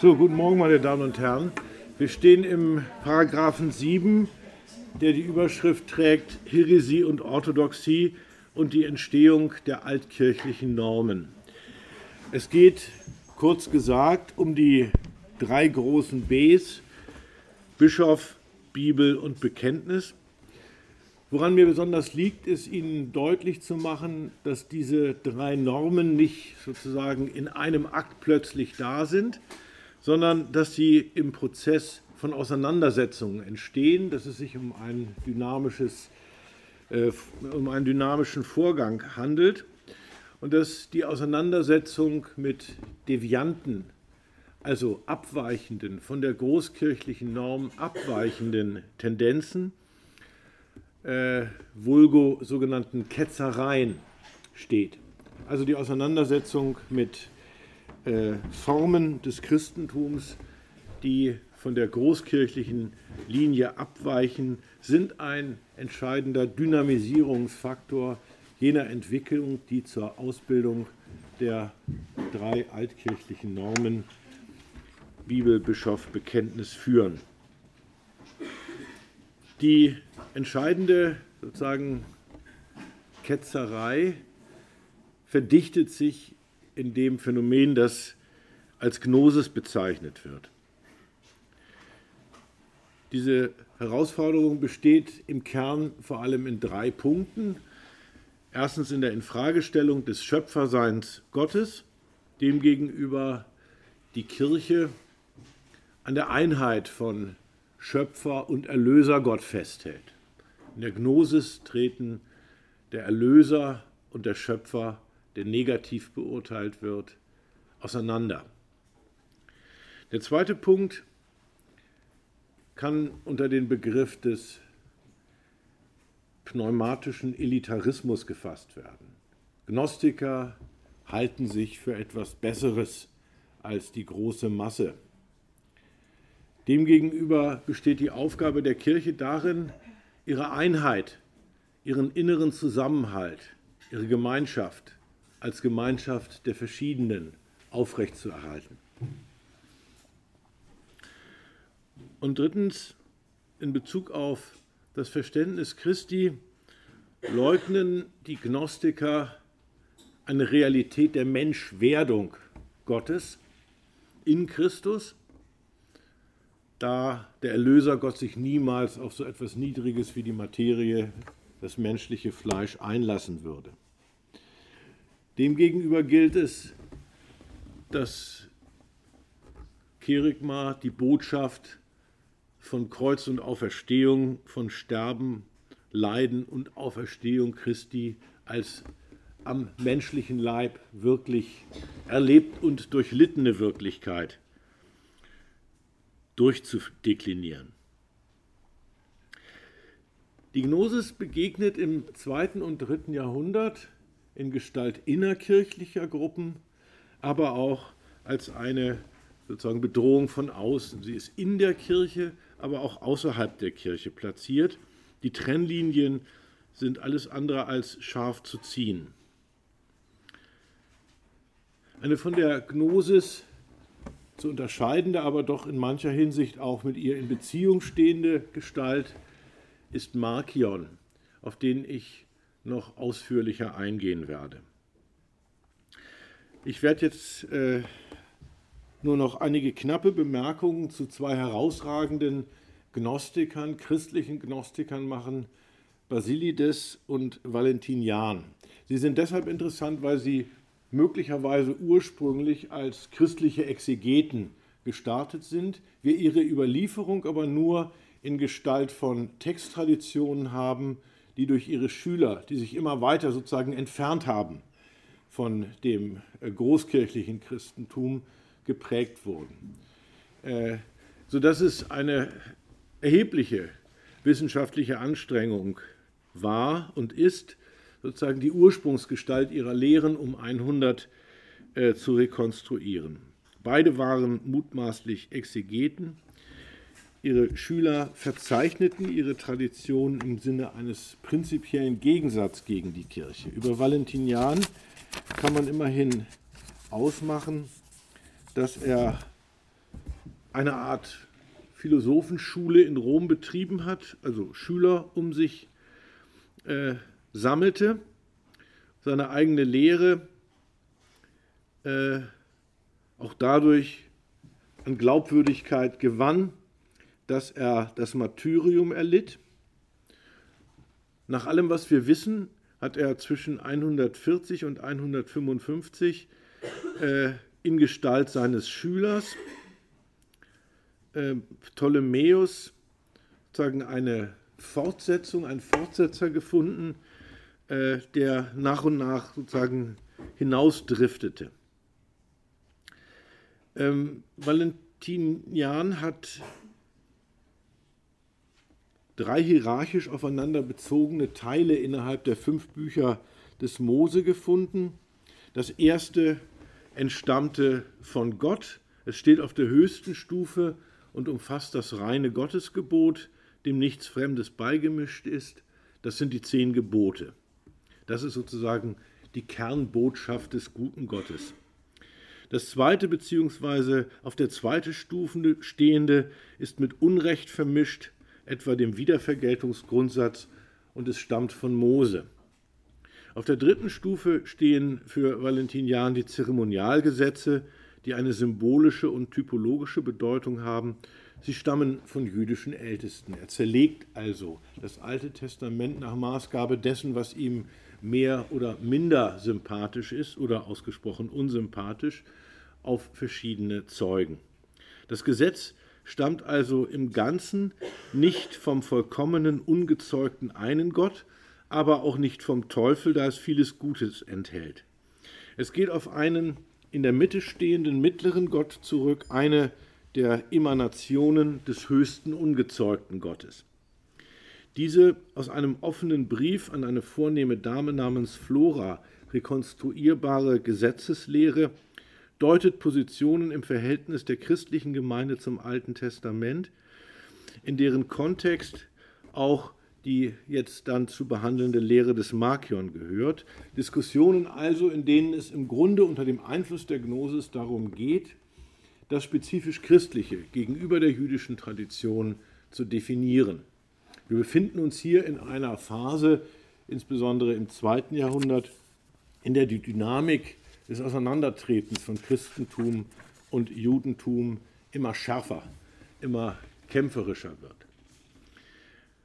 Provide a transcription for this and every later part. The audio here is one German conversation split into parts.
So, guten Morgen, meine Damen und Herren. Wir stehen im Paragraphen 7, der die Überschrift trägt Häresie und Orthodoxie und die Entstehung der altkirchlichen Normen. Es geht, kurz gesagt, um die drei großen Bs, Bischof, Bibel und Bekenntnis. Woran mir besonders liegt, ist Ihnen deutlich zu machen, dass diese drei Normen nicht sozusagen in einem Akt plötzlich da sind, sondern dass sie im Prozess von Auseinandersetzungen entstehen, dass es sich um ein dynamisches, äh, um einen dynamischen Vorgang handelt und dass die Auseinandersetzung mit Devianten, also abweichenden, von der großkirchlichen Norm abweichenden Tendenzen, äh, vulgo sogenannten Ketzereien steht. Also die Auseinandersetzung mit äh, Formen des Christentums, die von der großkirchlichen Linie abweichen, sind ein entscheidender Dynamisierungsfaktor jener Entwicklung, die zur Ausbildung der drei altkirchlichen Normen Bibel, Bischof, Bekenntnis führen. Die entscheidende sozusagen Ketzerei verdichtet sich in dem Phänomen, das als Gnosis bezeichnet wird. Diese Herausforderung besteht im Kern vor allem in drei Punkten. Erstens in der Infragestellung des Schöpferseins Gottes, demgegenüber die Kirche an der Einheit von Schöpfer und Erlöser Gott festhält. In der Gnosis treten der Erlöser und der Schöpfer der negativ beurteilt wird, auseinander. Der zweite Punkt kann unter den Begriff des pneumatischen Elitarismus gefasst werden. Gnostiker halten sich für etwas Besseres als die große Masse. Demgegenüber besteht die Aufgabe der Kirche darin, ihre Einheit, ihren inneren Zusammenhalt, ihre Gemeinschaft als Gemeinschaft der Verschiedenen aufrechtzuerhalten. Und drittens, in Bezug auf das Verständnis Christi leugnen die Gnostiker eine Realität der Menschwerdung Gottes in Christus, da der Erlöser Gott sich niemals auf so etwas Niedriges wie die Materie, das menschliche Fleisch einlassen würde. Demgegenüber gilt es, dass Kerigma die Botschaft von Kreuz und Auferstehung, von Sterben, Leiden und Auferstehung Christi als am menschlichen Leib wirklich erlebt und durchlittene Wirklichkeit durchzudeklinieren. Die Gnosis begegnet im zweiten und dritten Jahrhundert in Gestalt innerkirchlicher Gruppen, aber auch als eine sozusagen Bedrohung von außen. Sie ist in der Kirche, aber auch außerhalb der Kirche platziert. Die Trennlinien sind alles andere als scharf zu ziehen. Eine von der Gnosis zu unterscheidende, aber doch in mancher Hinsicht auch mit ihr in Beziehung stehende Gestalt ist Markion, auf den ich noch ausführlicher eingehen werde. Ich werde jetzt äh, nur noch einige knappe Bemerkungen zu zwei herausragenden Gnostikern, christlichen Gnostikern machen, Basilides und Valentinian. Sie sind deshalb interessant, weil sie möglicherweise ursprünglich als christliche Exegeten gestartet sind, wir ihre Überlieferung aber nur in Gestalt von Texttraditionen haben, die durch ihre Schüler, die sich immer weiter sozusagen entfernt haben von dem äh, großkirchlichen Christentum, geprägt wurden. Äh, sodass es eine erhebliche wissenschaftliche Anstrengung war und ist, sozusagen die Ursprungsgestalt ihrer Lehren um 100 äh, zu rekonstruieren. Beide waren mutmaßlich Exegeten Ihre Schüler verzeichneten ihre Tradition im Sinne eines prinzipiellen Gegensatzes gegen die Kirche. Über Valentinian kann man immerhin ausmachen, dass er eine Art Philosophenschule in Rom betrieben hat, also Schüler um sich äh, sammelte, seine eigene Lehre äh, auch dadurch an Glaubwürdigkeit gewann, dass er das Martyrium erlitt. Nach allem, was wir wissen, hat er zwischen 140 und 155 äh, in Gestalt seines Schülers äh, Ptolemäus sozusagen eine Fortsetzung, einen Fortsetzer gefunden, äh, der nach und nach sozusagen hinausdriftete. Ähm, Valentinian hat drei hierarchisch aufeinander bezogene Teile innerhalb der fünf Bücher des Mose gefunden. Das erste entstammte von Gott. Es steht auf der höchsten Stufe und umfasst das reine Gottesgebot, dem nichts Fremdes beigemischt ist. Das sind die zehn Gebote. Das ist sozusagen die Kernbotschaft des guten Gottes. Das zweite beziehungsweise auf der zweiten Stufe stehende ist mit Unrecht vermischt, etwa dem Wiedervergeltungsgrundsatz, und es stammt von Mose. Auf der dritten Stufe stehen für Valentinian die Zeremonialgesetze, die eine symbolische und typologische Bedeutung haben. Sie stammen von jüdischen Ältesten. Er zerlegt also das Alte Testament nach Maßgabe dessen, was ihm mehr oder minder sympathisch ist oder ausgesprochen unsympathisch auf verschiedene Zeugen. Das Gesetz stammt also im Ganzen nicht vom vollkommenen, ungezeugten einen Gott, aber auch nicht vom Teufel, da es vieles Gutes enthält. Es geht auf einen in der Mitte stehenden mittleren Gott zurück, eine der Emanationen des höchsten ungezeugten Gottes. Diese aus einem offenen Brief an eine vornehme Dame namens Flora rekonstruierbare Gesetzeslehre deutet Positionen im Verhältnis der christlichen Gemeinde zum Alten Testament, in deren Kontext auch die jetzt dann zu behandelnde Lehre des Markion gehört. Diskussionen also, in denen es im Grunde unter dem Einfluss der Gnosis darum geht, das spezifisch Christliche gegenüber der jüdischen Tradition zu definieren. Wir befinden uns hier in einer Phase, insbesondere im zweiten Jahrhundert, in der die Dynamik des Auseinandertretens von Christentum und Judentum immer schärfer, immer kämpferischer wird.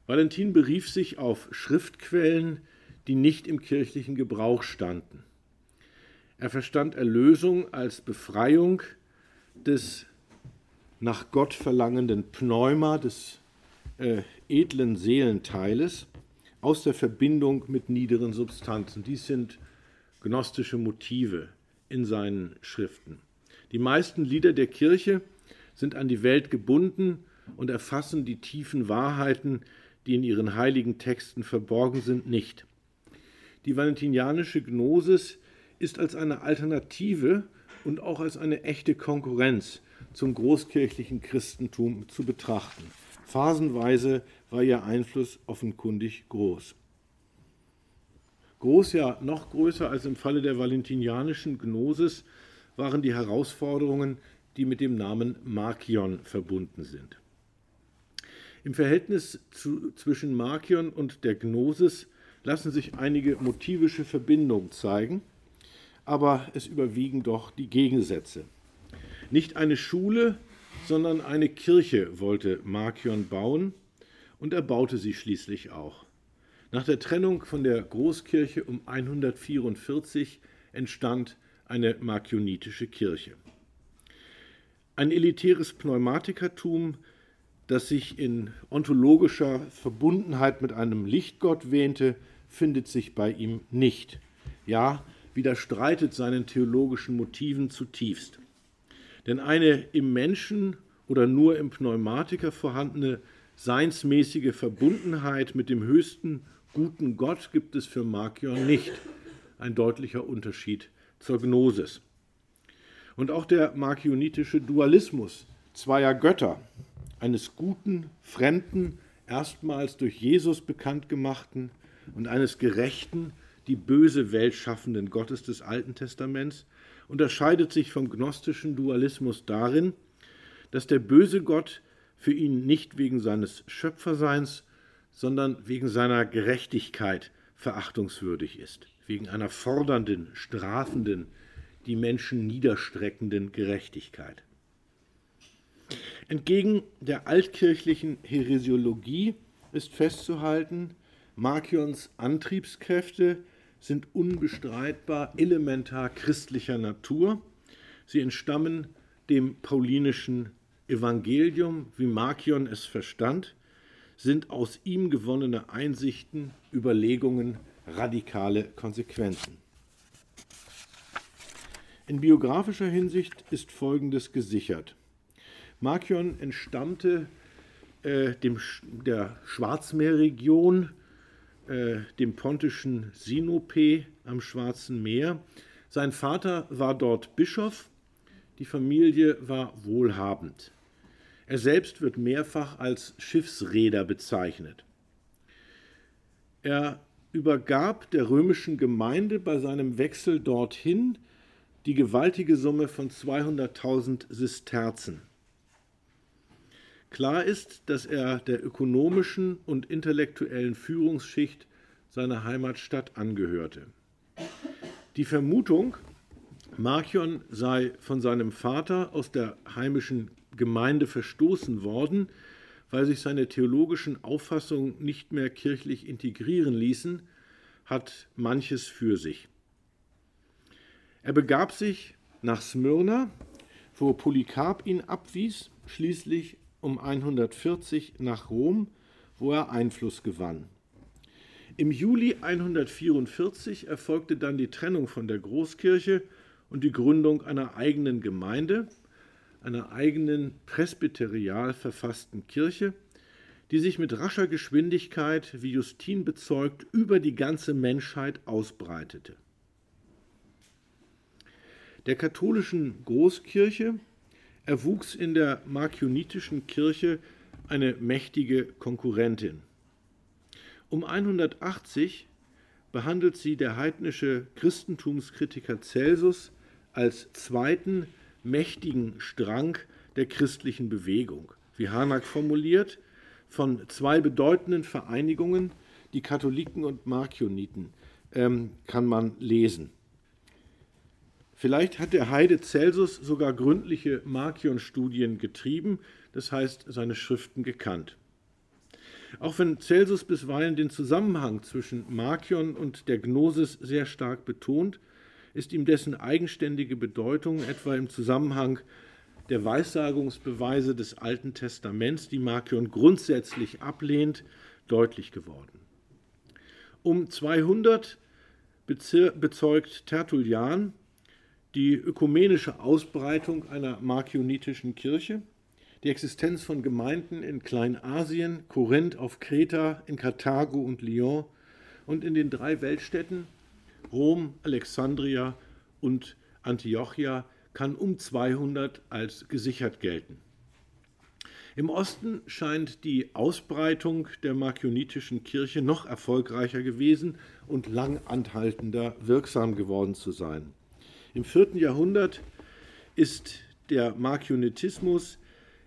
Valentin berief sich auf Schriftquellen, die nicht im kirchlichen Gebrauch standen. Er verstand Erlösung als Befreiung des nach Gott verlangenden Pneuma, des äh, edlen Seelenteiles aus der Verbindung mit niederen Substanzen. Dies sind gnostische Motive in seinen Schriften. Die meisten Lieder der Kirche sind an die Welt gebunden und erfassen die tiefen Wahrheiten, die in ihren heiligen Texten verborgen sind, nicht. Die valentinianische Gnosis ist als eine Alternative und auch als eine echte Konkurrenz zum großkirchlichen Christentum zu betrachten. Phasenweise war ihr Einfluss offenkundig groß. Groß, ja noch größer als im Falle der valentinianischen Gnosis waren die Herausforderungen, die mit dem Namen Markion verbunden sind. Im Verhältnis zu, zwischen Markion und der Gnosis lassen sich einige motivische Verbindungen zeigen, aber es überwiegen doch die Gegensätze. Nicht eine Schule, sondern eine Kirche wollte Markion bauen und er baute sie schließlich auch. Nach der Trennung von der Großkirche um 144 entstand eine markionitische Kirche. Ein elitäres Pneumatikertum, das sich in ontologischer Verbundenheit mit einem Lichtgott wähnte, findet sich bei ihm nicht. Ja, widerstreitet seinen theologischen Motiven zutiefst. Denn eine im Menschen oder nur im Pneumatiker vorhandene seinsmäßige Verbundenheit mit dem höchsten guten Gott gibt es für Markion nicht. Ein deutlicher Unterschied zur Gnosis. Und auch der markionitische Dualismus zweier Götter, eines guten, fremden, erstmals durch Jesus bekannt gemachten und eines gerechten, die böse Welt schaffenden Gottes des Alten Testaments, unterscheidet sich vom gnostischen Dualismus darin, dass der böse Gott für ihn nicht wegen seines Schöpferseins, sondern wegen seiner Gerechtigkeit verachtungswürdig ist, wegen einer fordernden, strafenden, die Menschen niederstreckenden Gerechtigkeit. Entgegen der altkirchlichen Heresiologie ist festzuhalten, Markions Antriebskräfte sind unbestreitbar elementar christlicher Natur. Sie entstammen dem paulinischen Evangelium, wie Markion es verstand, sind aus ihm gewonnene Einsichten, Überlegungen, radikale Konsequenzen. In biografischer Hinsicht ist Folgendes gesichert. Markion entstammte äh, dem, der Schwarzmeerregion, äh, dem pontischen Sinope am Schwarzen Meer. Sein Vater war dort Bischof, die Familie war wohlhabend. Er selbst wird mehrfach als Schiffsräder bezeichnet. Er übergab der römischen Gemeinde bei seinem Wechsel dorthin die gewaltige Summe von 200.000 Sisterzen. Klar ist, dass er der ökonomischen und intellektuellen Führungsschicht seiner Heimatstadt angehörte. Die Vermutung, Markion sei von seinem Vater aus der heimischen Gemeinde verstoßen worden, weil sich seine theologischen Auffassungen nicht mehr kirchlich integrieren ließen, hat manches für sich. Er begab sich nach Smyrna, wo Polycarp ihn abwies, schließlich um 140 nach Rom, wo er Einfluss gewann. Im Juli 144 erfolgte dann die Trennung von der Großkirche und die Gründung einer eigenen Gemeinde, einer eigenen presbyterial verfassten Kirche, die sich mit rascher Geschwindigkeit, wie Justin bezeugt, über die ganze Menschheit ausbreitete. Der katholischen Großkirche erwuchs in der markionitischen Kirche eine mächtige Konkurrentin. Um 180 behandelt sie der heidnische Christentumskritiker Celsus als zweiten mächtigen Strang der christlichen Bewegung. Wie Harnack formuliert, von zwei bedeutenden Vereinigungen, die Katholiken und Markioniten, ähm, kann man lesen. Vielleicht hat der Heide Celsus sogar gründliche Markion-Studien getrieben, das heißt seine Schriften gekannt. Auch wenn Celsus bisweilen den Zusammenhang zwischen Markion und der Gnosis sehr stark betont, ist ihm dessen eigenständige Bedeutung etwa im Zusammenhang der Weissagungsbeweise des Alten Testaments, die Markion grundsätzlich ablehnt, deutlich geworden. Um 200 bezeugt Tertullian, die ökumenische Ausbreitung einer markionitischen Kirche, die Existenz von Gemeinden in Kleinasien, Korinth auf Kreta, in Karthago und Lyon und in den drei Weltstädten Rom, Alexandria und Antiochia kann um 200 als gesichert gelten. Im Osten scheint die Ausbreitung der markionitischen Kirche noch erfolgreicher gewesen und lang anhaltender wirksam geworden zu sein. Im vierten Jahrhundert ist der Markionitismus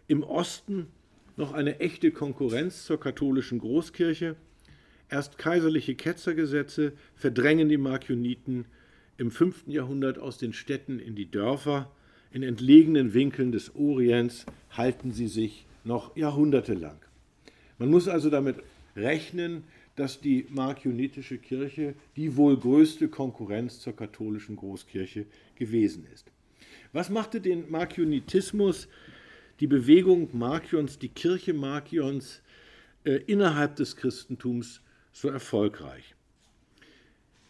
im Osten noch eine echte Konkurrenz zur katholischen Großkirche. Erst kaiserliche Ketzergesetze verdrängen die Markioniten im fünften Jahrhundert aus den Städten in die Dörfer. In entlegenen Winkeln des Orients halten sie sich noch jahrhundertelang. Man muss also damit rechnen, dass die markionitische Kirche die wohl größte Konkurrenz zur katholischen Großkirche gewesen ist. Was machte den Markionitismus, die Bewegung Markions, die Kirche Markions äh, innerhalb des Christentums so erfolgreich?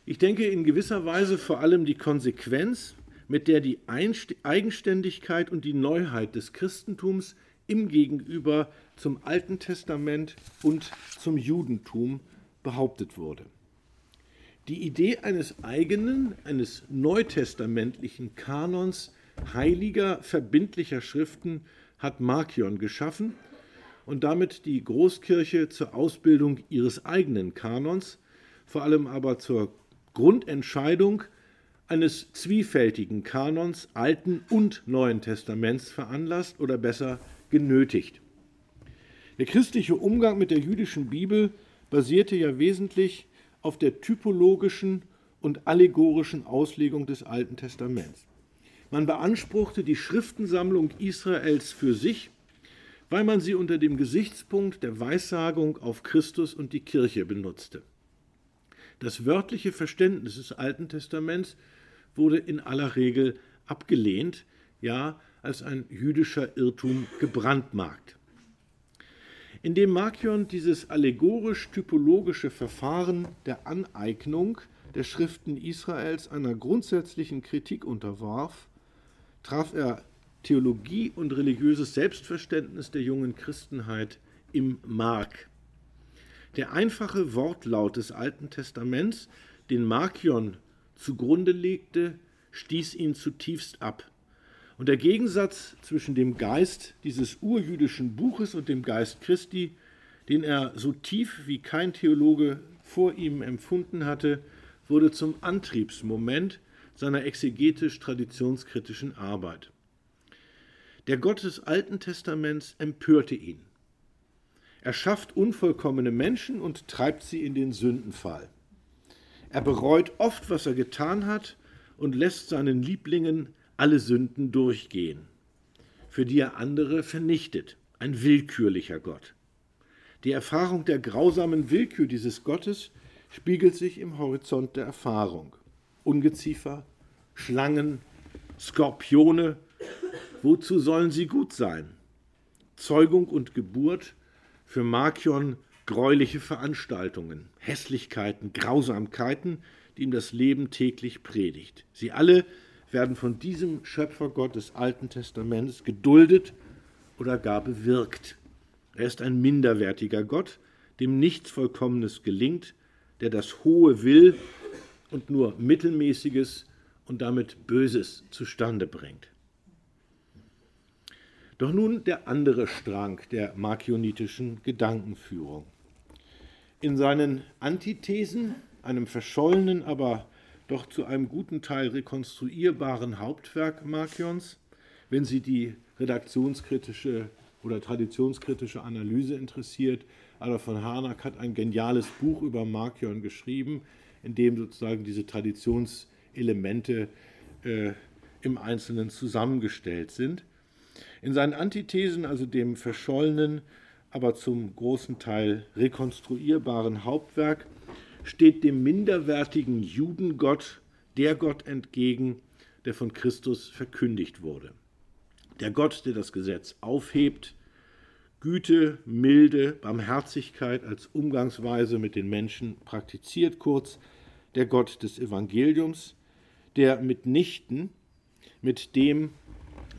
Ich denke in gewisser Weise vor allem die Konsequenz, mit der die Eigenständigkeit und die Neuheit des Christentums im Gegenüber zum Alten Testament und zum Judentum behauptet wurde. Die Idee eines eigenen, eines neutestamentlichen Kanons heiliger, verbindlicher Schriften hat Markion geschaffen und damit die Großkirche zur Ausbildung ihres eigenen Kanons, vor allem aber zur Grundentscheidung eines zwiefältigen Kanons Alten und Neuen Testaments veranlasst oder besser genötigt. Der christliche Umgang mit der jüdischen Bibel basierte ja wesentlich auf der typologischen und allegorischen Auslegung des Alten Testaments. Man beanspruchte die Schriftensammlung Israels für sich, weil man sie unter dem Gesichtspunkt der Weissagung auf Christus und die Kirche benutzte. Das wörtliche Verständnis des Alten Testaments wurde in aller Regel abgelehnt, ja als ein jüdischer Irrtum gebrandmarkt. Indem Markion dieses allegorisch-typologische Verfahren der Aneignung der Schriften Israels einer grundsätzlichen Kritik unterwarf, traf er Theologie und religiöses Selbstverständnis der jungen Christenheit im Mark. Der einfache Wortlaut des Alten Testaments, den Markion zugrunde legte, stieß ihn zutiefst ab. Und der Gegensatz zwischen dem Geist dieses urjüdischen Buches und dem Geist Christi, den er so tief wie kein Theologe vor ihm empfunden hatte, wurde zum Antriebsmoment seiner exegetisch-traditionskritischen Arbeit. Der Gott des Alten Testaments empörte ihn. Er schafft unvollkommene Menschen und treibt sie in den Sündenfall. Er bereut oft, was er getan hat und lässt seinen Lieblingen alle Sünden durchgehen, für die er andere vernichtet. Ein willkürlicher Gott. Die Erfahrung der grausamen Willkür dieses Gottes spiegelt sich im Horizont der Erfahrung. Ungeziefer, Schlangen, Skorpione, wozu sollen sie gut sein? Zeugung und Geburt für Markion greuliche Veranstaltungen, Hässlichkeiten, Grausamkeiten, die ihm das Leben täglich predigt. Sie alle werden von diesem Schöpfergott des Alten Testaments geduldet oder gar bewirkt. Er ist ein minderwertiger Gott, dem nichts Vollkommenes gelingt, der das Hohe will und nur Mittelmäßiges und damit Böses zustande bringt. Doch nun der andere Strang der markionitischen Gedankenführung. In seinen Antithesen, einem verschollenen, aber doch zu einem guten Teil rekonstruierbaren Hauptwerk Markions, wenn Sie die redaktionskritische oder traditionskritische Analyse interessiert, Adolf von Harnack hat ein geniales Buch über Markion geschrieben, in dem sozusagen diese Traditionselemente äh, im Einzelnen zusammengestellt sind. In seinen Antithesen, also dem verschollenen, aber zum großen Teil rekonstruierbaren Hauptwerk, steht dem minderwertigen Judengott der Gott entgegen, der von Christus verkündigt wurde. Der Gott, der das Gesetz aufhebt, Güte, Milde, Barmherzigkeit als Umgangsweise mit den Menschen praktiziert, kurz der Gott des Evangeliums, der mitnichten mit dem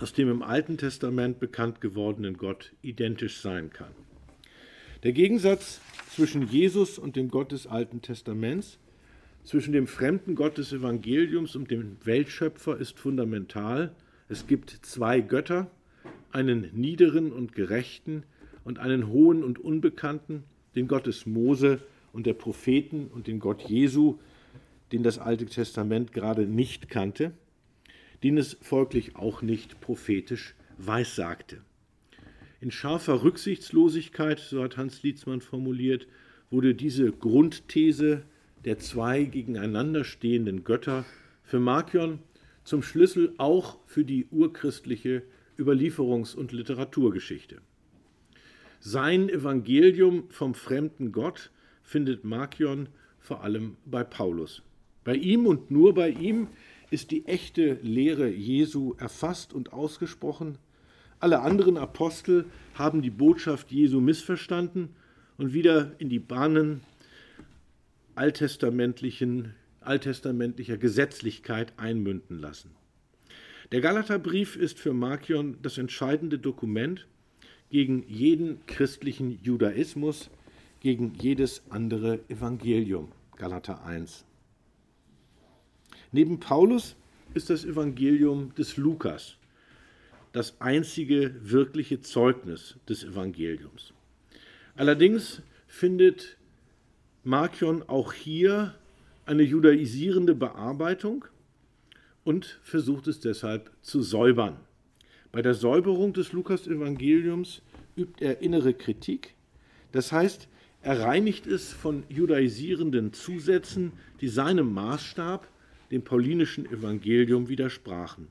aus dem im Alten Testament bekannt gewordenen Gott identisch sein kann. Der Gegensatz zwischen Jesus und dem Gott des Alten Testaments, zwischen dem fremden Gott des Evangeliums und dem Weltschöpfer ist fundamental. Es gibt zwei Götter, einen niederen und gerechten und einen hohen und unbekannten, den Gott des Mose und der Propheten und den Gott Jesu, den das Alte Testament gerade nicht kannte den es folglich auch nicht prophetisch weissagte. In scharfer Rücksichtslosigkeit, so hat Hans Lietzmann formuliert, wurde diese Grundthese der zwei gegeneinander stehenden Götter für Markion zum Schlüssel auch für die urchristliche Überlieferungs- und Literaturgeschichte. Sein Evangelium vom fremden Gott findet Markion vor allem bei Paulus. Bei ihm und nur bei ihm ist die echte Lehre Jesu erfasst und ausgesprochen. Alle anderen Apostel haben die Botschaft Jesu missverstanden und wieder in die Bahnen alttestamentlichen, alttestamentlicher Gesetzlichkeit einmünden lassen. Der Galaterbrief ist für Markion das entscheidende Dokument gegen jeden christlichen Judaismus, gegen jedes andere Evangelium. Galater 1. Neben Paulus ist das Evangelium des Lukas das einzige wirkliche Zeugnis des Evangeliums. Allerdings findet Markion auch hier eine judaisierende Bearbeitung, und versucht es deshalb zu säubern. Bei der Säuberung des Lukas-Evangeliums übt er innere Kritik. Das heißt, er reinigt es von judaisierenden Zusätzen, die seinem Maßstab, dem paulinischen Evangelium, widersprachen.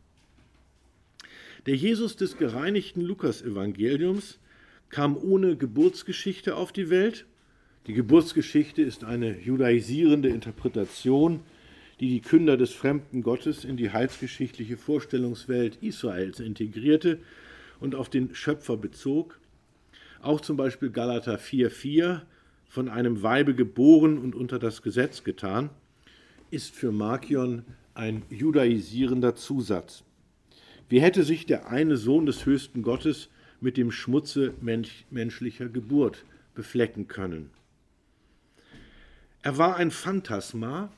Der Jesus des gereinigten Lukas-Evangeliums kam ohne Geburtsgeschichte auf die Welt. Die Geburtsgeschichte ist eine judaisierende Interpretation die die Künder des fremden Gottes in die heilsgeschichtliche Vorstellungswelt Israels integrierte und auf den Schöpfer bezog. Auch zum Beispiel Galater 4,4, von einem Weibe geboren und unter das Gesetz getan, ist für Markion ein judaisierender Zusatz. Wie hätte sich der eine Sohn des höchsten Gottes mit dem Schmutze menschlicher Geburt beflecken können? Er war ein Phantasma,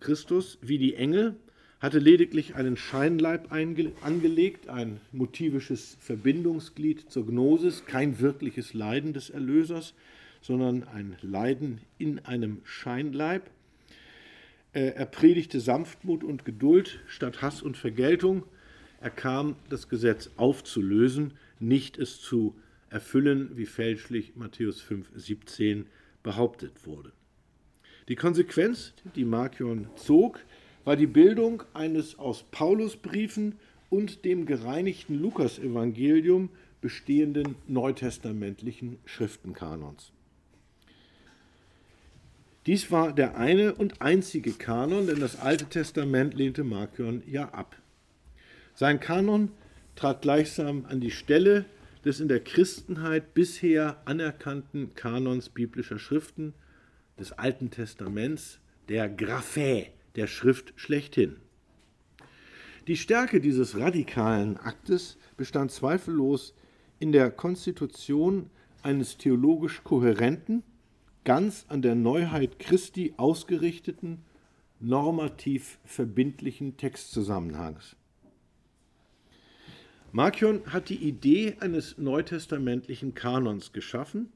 Christus wie die Engel, hatte lediglich einen Scheinleib angelegt, ein motivisches Verbindungsglied zur Gnosis, kein wirkliches Leiden des Erlösers, sondern ein Leiden in einem Scheinleib. Äh, er predigte Sanftmut und Geduld statt Hass und Vergeltung. Er kam, das Gesetz aufzulösen, nicht es zu erfüllen, wie fälschlich Matthäus 5, 17 behauptet wurde. Die Konsequenz, die Markion zog, war die Bildung eines aus Paulusbriefen und dem gereinigten Lukasevangelium bestehenden neutestamentlichen Schriftenkanons. Dies war der eine und einzige Kanon, denn das Alte Testament lehnte Markion ja ab. Sein Kanon trat gleichsam an die Stelle des in der Christenheit bisher anerkannten Kanons biblischer Schriften des Alten Testaments, der Graphä, der Schrift schlechthin. Die Stärke dieses radikalen Aktes bestand zweifellos in der Konstitution eines theologisch kohärenten, ganz an der Neuheit Christi ausgerichteten, normativ verbindlichen Textzusammenhangs. Markion hat die Idee eines neutestamentlichen Kanons geschaffen,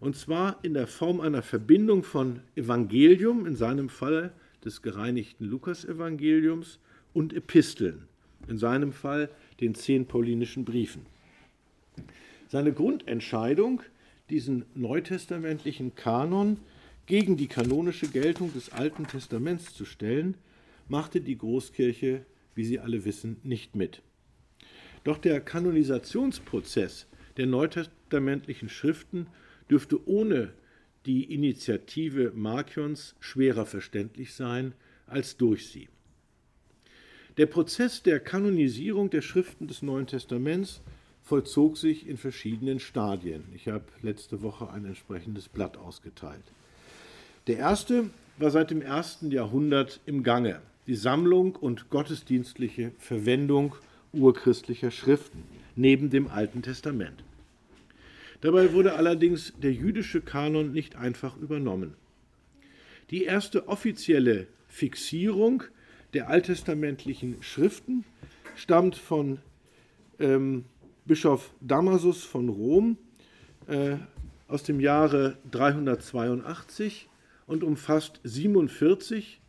und zwar in der Form einer Verbindung von Evangelium, in seinem Fall des gereinigten Lukasevangeliums, und Episteln, in seinem Fall den zehn paulinischen Briefen. Seine Grundentscheidung, diesen neutestamentlichen Kanon gegen die kanonische Geltung des Alten Testaments zu stellen, machte die Großkirche, wie Sie alle wissen, nicht mit. Doch der Kanonisationsprozess der neutestamentlichen Schriften dürfte ohne die Initiative Markions schwerer verständlich sein als durch sie. Der Prozess der Kanonisierung der Schriften des Neuen Testaments vollzog sich in verschiedenen Stadien. Ich habe letzte Woche ein entsprechendes Blatt ausgeteilt. Der erste war seit dem ersten Jahrhundert im Gange, die Sammlung und gottesdienstliche Verwendung urchristlicher Schriften neben dem Alten Testament. Dabei wurde allerdings der jüdische Kanon nicht einfach übernommen. Die erste offizielle Fixierung der alttestamentlichen Schriften stammt von ähm, Bischof Damasus von Rom äh, aus dem Jahre 382 und umfasst 47,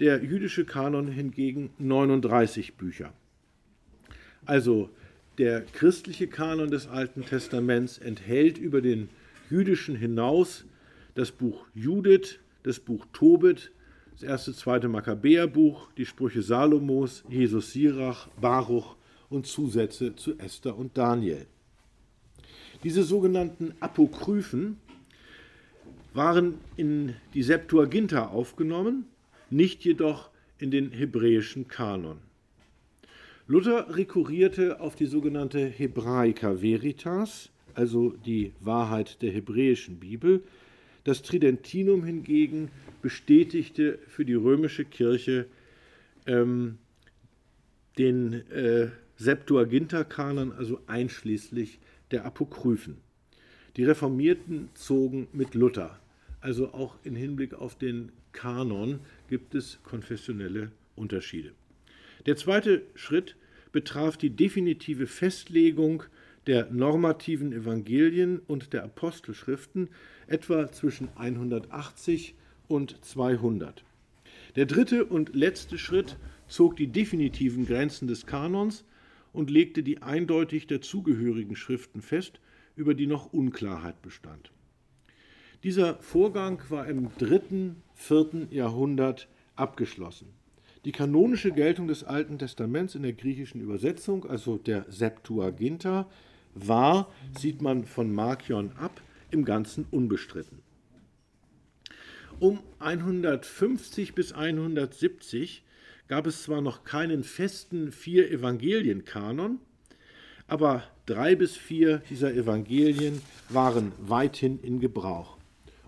der jüdische Kanon hingegen 39 Bücher. Also der christliche Kanon des Alten Testaments enthält über den jüdischen hinaus das Buch Judith, das Buch Tobit, das erste, zweite Makkabäerbuch, die Sprüche Salomos, Jesus Sirach, Baruch und Zusätze zu Esther und Daniel. Diese sogenannten Apokryphen waren in die Septuaginta aufgenommen, nicht jedoch in den hebräischen Kanon. Luther rekurrierte auf die sogenannte Hebraica Veritas, also die Wahrheit der hebräischen Bibel. Das Tridentinum hingegen bestätigte für die römische Kirche ähm, den äh, Septuaginta-Kanon, also einschließlich der Apokryphen. Die Reformierten zogen mit Luther. Also auch im Hinblick auf den Kanon gibt es konfessionelle Unterschiede. Der zweite Schritt betraf die definitive Festlegung der normativen Evangelien und der Apostelschriften etwa zwischen 180 und 200. Der dritte und letzte Schritt zog die definitiven Grenzen des Kanons und legte die eindeutig dazugehörigen Schriften fest, über die noch Unklarheit bestand. Dieser Vorgang war im dritten, vierten Jahrhundert abgeschlossen. Die kanonische Geltung des Alten Testaments in der griechischen Übersetzung, also der Septuaginta, war, sieht man von Markion ab, im Ganzen unbestritten. Um 150 bis 170 gab es zwar noch keinen festen vier Evangelienkanon, aber drei bis vier dieser Evangelien waren weithin in Gebrauch.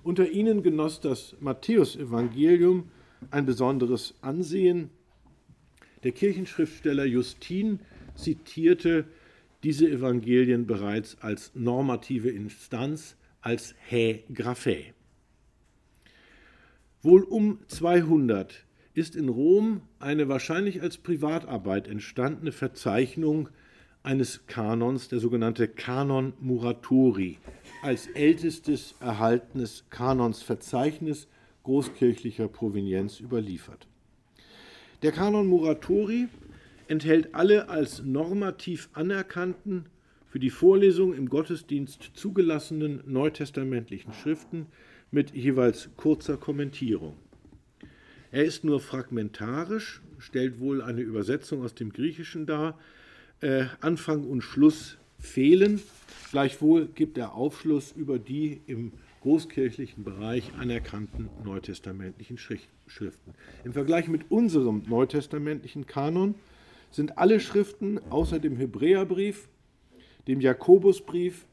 Unter ihnen genoss das Matthäusevangelium ein besonderes Ansehen. Der Kirchenschriftsteller Justin zitierte diese Evangelien bereits als normative Instanz, als Hä Graphae. Wohl um 200 ist in Rom eine wahrscheinlich als Privatarbeit entstandene Verzeichnung eines Kanons, der sogenannte Kanon Muratori, als ältestes erhaltenes Kanonsverzeichnis großkirchlicher Provenienz überliefert. Der Kanon Muratori enthält alle als normativ anerkannten, für die Vorlesung im Gottesdienst zugelassenen neutestamentlichen Schriften mit jeweils kurzer Kommentierung. Er ist nur fragmentarisch, stellt wohl eine Übersetzung aus dem Griechischen dar. Äh, Anfang und Schluss fehlen. Gleichwohl gibt er Aufschluss über die im großkirchlichen Bereich anerkannten neutestamentlichen Schriften. Im Vergleich mit unserem neutestamentlichen Kanon sind alle Schriften außer dem Hebräerbrief, dem Jakobusbrief,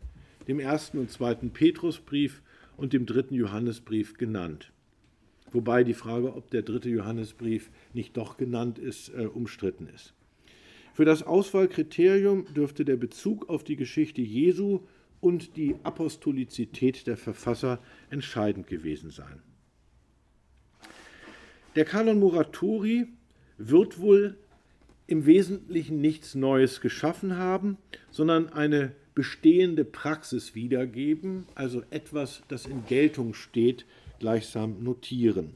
dem ersten und zweiten Petrusbrief und dem dritten Johannesbrief genannt wobei die Frage, ob der dritte Johannesbrief nicht doch genannt ist, äh, umstritten ist. Für das Auswahlkriterium dürfte der Bezug auf die Geschichte Jesu und die Apostolizität der Verfasser entscheidend gewesen sein. Der Kanon Muratori wird wohl im Wesentlichen nichts Neues geschaffen haben, sondern eine bestehende Praxis wiedergeben, also etwas, das in Geltung steht gleichsam notieren.